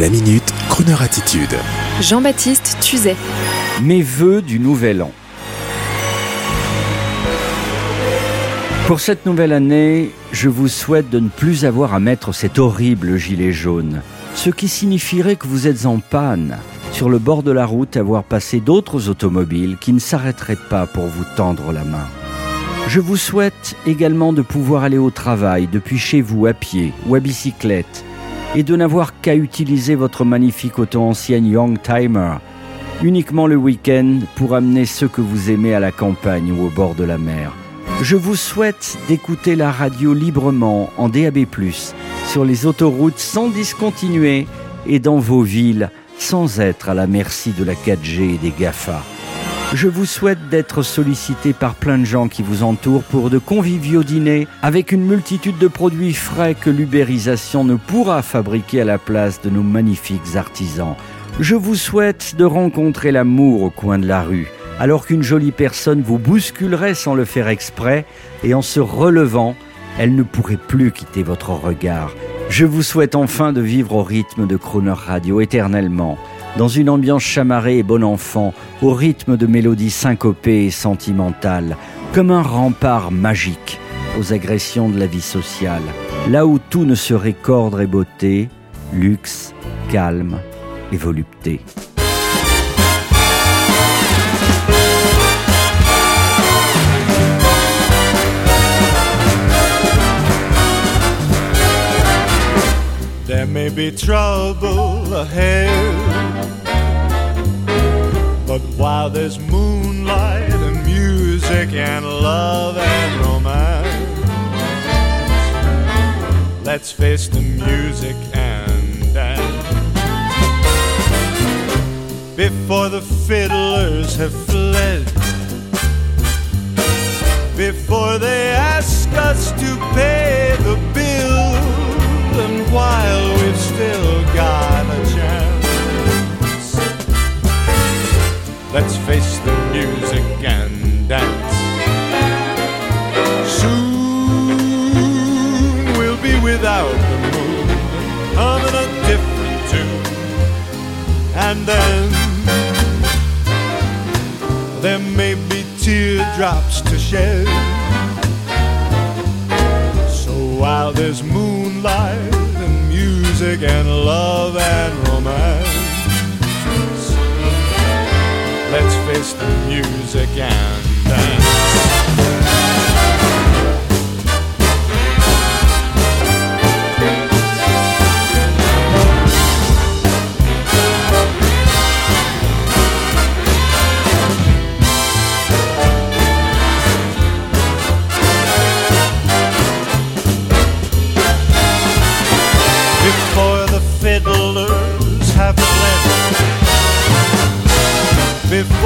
La minute, Kroneur attitude. Jean-Baptiste Tuzet. Mes voeux du nouvel an. Pour cette nouvelle année, je vous souhaite de ne plus avoir à mettre cet horrible gilet jaune, ce qui signifierait que vous êtes en panne, sur le bord de la route, à voir passer d'autres automobiles qui ne s'arrêteraient pas pour vous tendre la main. Je vous souhaite également de pouvoir aller au travail depuis chez vous à pied ou à bicyclette et de n'avoir qu'à utiliser votre magnifique auto ancienne Young Timer uniquement le week-end pour amener ceux que vous aimez à la campagne ou au bord de la mer. Je vous souhaite d'écouter la radio librement en DAB+, sur les autoroutes sans discontinuer et dans vos villes sans être à la merci de la 4G et des GAFA. Je vous souhaite d'être sollicité par plein de gens qui vous entourent pour de conviviaux dîners avec une multitude de produits frais que l'ubérisation ne pourra fabriquer à la place de nos magnifiques artisans. Je vous souhaite de rencontrer l'amour au coin de la rue, alors qu'une jolie personne vous bousculerait sans le faire exprès, et en se relevant, elle ne pourrait plus quitter votre regard. Je vous souhaite enfin de vivre au rythme de Croner Radio éternellement dans une ambiance chamarrée et bon enfant, au rythme de mélodies syncopées et sentimentales, comme un rempart magique aux agressions de la vie sociale, là où tout ne serait qu'ordre et beauté, luxe, calme et volupté. There may be trouble ahead. But while there's moonlight and music and love and romance, let's face the music and dance. Before the fiddlers have fled, before they ask us to pay the bill, and while we've still got there may be teardrops to shed. So while there's moonlight and music and love and romance, let's face the music and dance.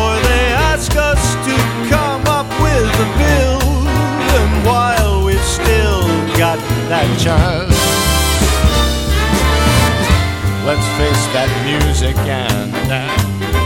Before they ask us to come up with a bill, and while we've still got that chance, let's face that music and dance.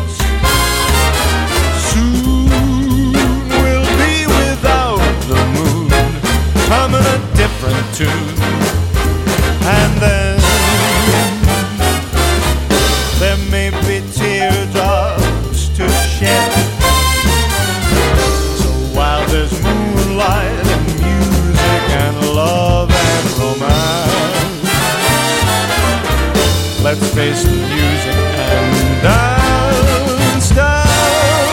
Face the music and dance, dance.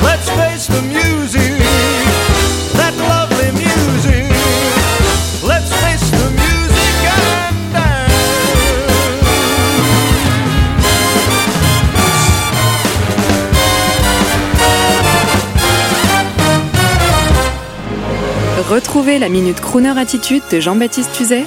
Let's face the music, that lovely music. Let's face the music and dance. Retrouvez la Minute Crooner Attitude de Jean-Baptiste Tuzet